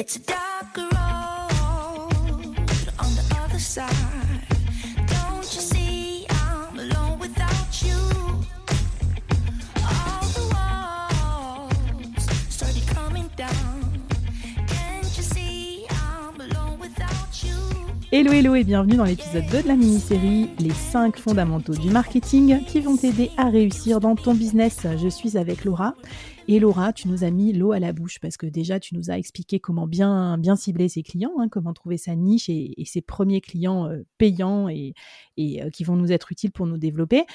It's a darker road on the other side. Hello hello et bienvenue dans l'épisode 2 de la mini-série Les 5 fondamentaux du marketing qui vont t'aider à réussir dans ton business. Je suis avec Laura. Et Laura, tu nous as mis l'eau à la bouche parce que déjà tu nous as expliqué comment bien, cibler ses clients, hein, comment trouver sa niche et, ses premiers clients euh, payants et, euh, qui vont nous être utiles pour nous développer.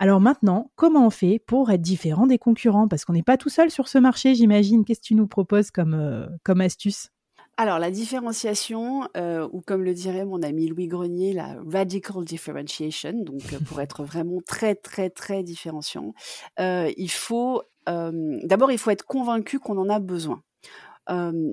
Alors maintenant, comment on fait pour être différent des concurrents? Parce qu'on n'est pas tout seul sur ce marché, j'imagine. Qu'est-ce que tu nous proposes comme, euh, comme astuce? Alors, la différenciation, euh, ou comme le dirait mon ami Louis Grenier, la radical differentiation, donc euh, pour être vraiment très, très, très différenciant, euh, il faut, euh, d'abord, il faut être convaincu qu'on en a besoin.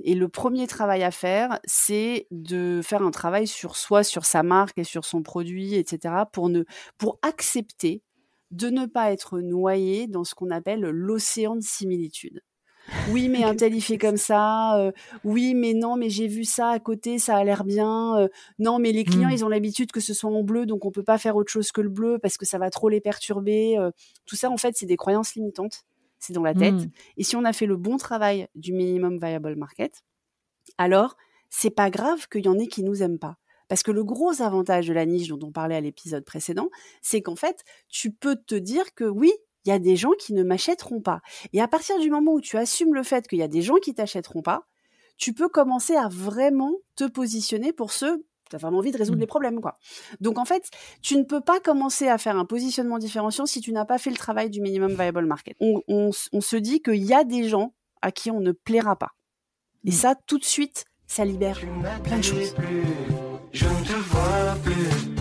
Et le premier travail à faire, c'est de faire un travail sur soi, sur sa marque et sur son produit, etc., pour, ne, pour accepter de ne pas être noyé dans ce qu'on appelle l'océan de similitude. Oui, mais un tel il fait comme ça. euh, oui, mais non, mais j'ai vu ça à côté, ça a l'air bien. euh, non, mais les clients, Mm. ils ont l'habitude que ce soit en bleu, donc on peut pas faire autre chose que le bleu parce que ça va trop les perturber. euh. tout ça, en fait, c'est des croyances limitantes. C'est dans la tête. Mm. Et si on a fait le bon travail du minimum viable market, alors c'est pas grave qu'il y en ait qui nous aiment pas. Parce que le gros avantage de la niche dont on parlait à l'épisode précédent, c'est qu'en fait, tu peux te dire que oui, il y a des gens qui ne m'achèteront pas. Et à partir du moment où tu assumes le fait qu'il y a des gens qui t'achèteront pas, tu peux commencer à vraiment te positionner pour ceux tu as vraiment envie de résoudre Mm. les problèmes quoi. Donc en fait, tu ne peux pas commencer à faire un positionnement différenciant si tu n'as pas fait le travail du minimum viable market. On, on s- on se dit qu'il y a des gens à qui on ne plaira pas. Et Mm. ça tout de suite, ça libère plein de choses. plus, je ne te vois plus.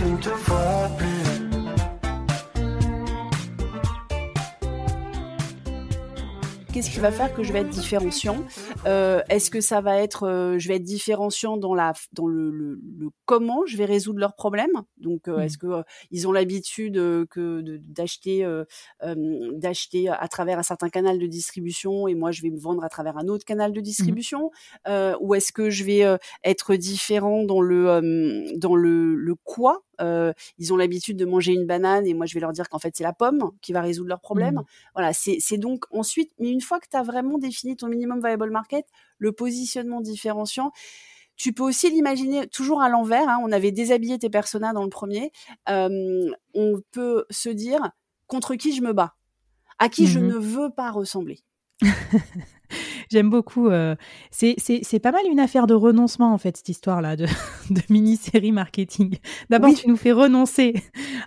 Depuis que je ne te vois plus. Qu'est-ce qui va faire que je vais être différenciant? Euh, Est-ce que ça va être, euh, je vais être différenciant dans la, dans le, le, le comment je vais résoudre leurs problèmes? Donc, euh, Mm. est-ce que euh, ils ont l'habitude euh, que d'acheter, euh, euh, d'acheter à travers un certain canal de distribution et moi je vais me vendre à travers un autre canal de distribution? Euh, Ou est-ce que je vais euh, être différent dans le, euh, dans le, le quoi? Euh, Ils ont l'habitude de manger une banane et moi je vais leur dire qu'en fait c'est la pomme qui va résoudre leurs problèmes. Mm. Voilà, c'est donc ensuite, mais une fois que tu as vraiment défini ton minimum viable market, le positionnement différenciant, tu peux aussi l'imaginer toujours à l'envers. hein. on avait déshabillé tes personas dans le premier. Euh, on peut se dire contre qui je me bats, à qui je Mhm. ne veux pas ressembler? J'aime beaucoup. euh, c'est c'est- c'est pas mal une affaire de renoncement, en fait, cette histoire-là de, de mini-série marketing. D'abord, Oui. tu nous fais renoncer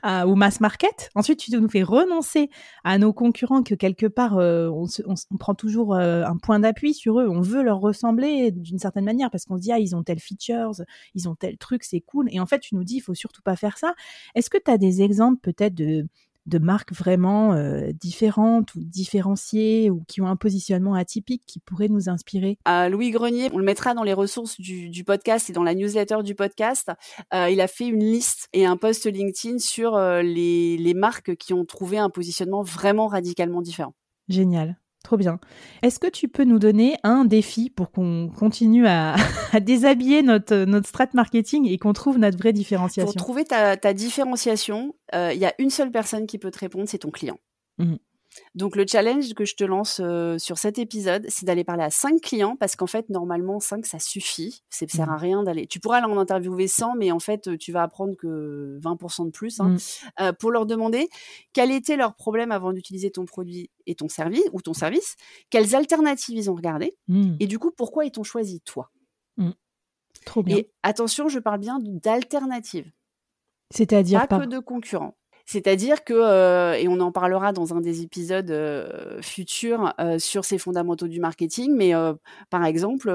à- au mass market. Ensuite, tu nous fais renoncer à nos concurrents que quelque part, euh, on, se- on on prend toujours euh, un point d'appui sur eux. On veut leur ressembler d'une certaine manière parce qu'on se dit, ah, ils ont tel features, ils ont tel truc, c'est cool. Et en fait, tu nous dis, il faut surtout pas faire ça. Est-ce que tu as des exemples peut-être de de marques vraiment euh, différentes ou différenciées ou qui ont un positionnement atypique qui pourraient nous inspirer Euh, Louis Grenier, on le mettra dans les ressources du, du podcast et dans la newsletter du podcast. Euh, il a fait une liste et un post LinkedIn sur euh, les, les marques qui ont trouvé un positionnement vraiment radicalement différent. Génial, trop bien. Est-ce que tu peux nous donner un défi pour qu'on continue à, à déshabiller notre, notre strat marketing et qu'on trouve notre vraie Pour différenciation trouver ta, ta différenciation, euh, il y a une seule personne qui peut te répondre, c'est ton client. Mhm. Donc le challenge que je te lance euh, sur cet épisode, c'est d'aller parler à cinq clients parce qu'en fait normalement 5 ça suffit. Ça sert à Mhm. rien d'aller. Tu pourras en interviewer 100, mais en fait tu vas apprendre que 20% de plus hein, euh, pour leur demander quel était leur problème avant d'utiliser ton produit et ton service ou ton service, quelles alternatives ils ont regardé Mmh, et du coup pourquoi ils t'ont choisi toi? Trop bien. Et attention, je parle bien d'alternatives. C'est-à-dire pas pas. que de concurrents. C'est-à-dire que, euh, et on en parlera dans un des épisodes euh, futurs euh, sur ces fondamentaux du marketing, mais euh, par exemple,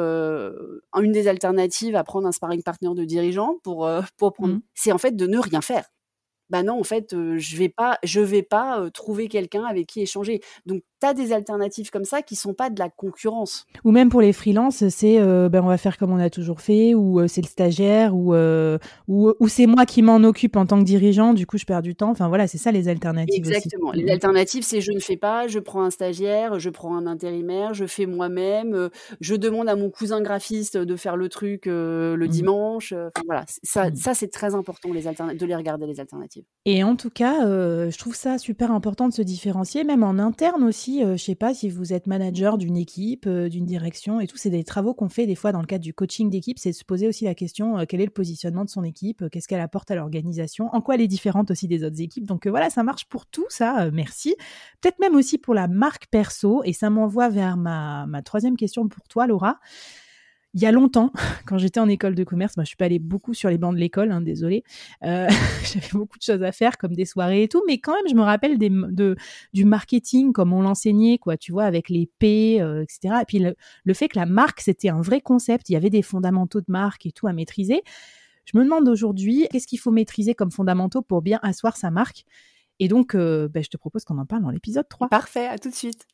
une des alternatives à prendre un sparring partner de dirigeant pour, euh, pour prendre, Mhm. c'est en fait de ne rien faire. Bah non, en fait, euh, je vais pas, je vais pas euh, trouver quelqu'un avec qui échanger. Donc tu as des alternatives comme ça qui sont pas de la concurrence. Ou même pour les freelances, c'est euh, ben on va faire comme on a toujours fait, ou c'est le stagiaire, ou, ou, ou c'est moi qui m'en occupe en tant que dirigeant, du coup je perds du temps. Enfin voilà, c'est ça les alternatives. aussi. Exactement. Les alternatives, c'est je ne fais pas, je prends un stagiaire, je prends un intérimaire, je fais moi-même, je demande à mon cousin graphiste de faire le truc le Mhm. dimanche. Enfin voilà, ça, Mhm. ça c'est très important les de les regarder les alternatives. Et en tout cas, euh, je trouve ça super important de se différencier, même en interne aussi. Euh, je sais pas si vous êtes manager d'une équipe, euh, d'une direction et tout. C'est des travaux qu'on fait des fois dans le cadre du coaching d'équipe. C'est de se poser aussi la question euh, quel est le positionnement de son équipe, qu'est-ce qu'elle apporte à l'organisation, en quoi elle est différente aussi des autres équipes. Donc voilà, ça marche pour tout ça. merci. Peut-être même aussi pour la marque perso. Et ça m'envoie vers ma troisième question pour toi, Laura. Il y a longtemps, quand j'étais en école de commerce, moi, je suis pas allée beaucoup sur les bancs de l'école, hein, désolée. Euh, J'avais beaucoup de choses à faire, comme des soirées et tout, mais quand même, je me rappelle de, du marketing, comme on l'enseignait, quoi, tu vois, avec les P, euh, etc. Et puis le, le fait que la marque, c'était un vrai concept, il y avait des fondamentaux de marque et tout à maîtriser. Je me demande aujourd'hui, qu'est-ce qu'il faut maîtriser comme fondamentaux pour bien asseoir sa marque? Et donc, euh, ben, je te propose qu'on en parle dans l'épisode 3. Parfait, à tout de suite.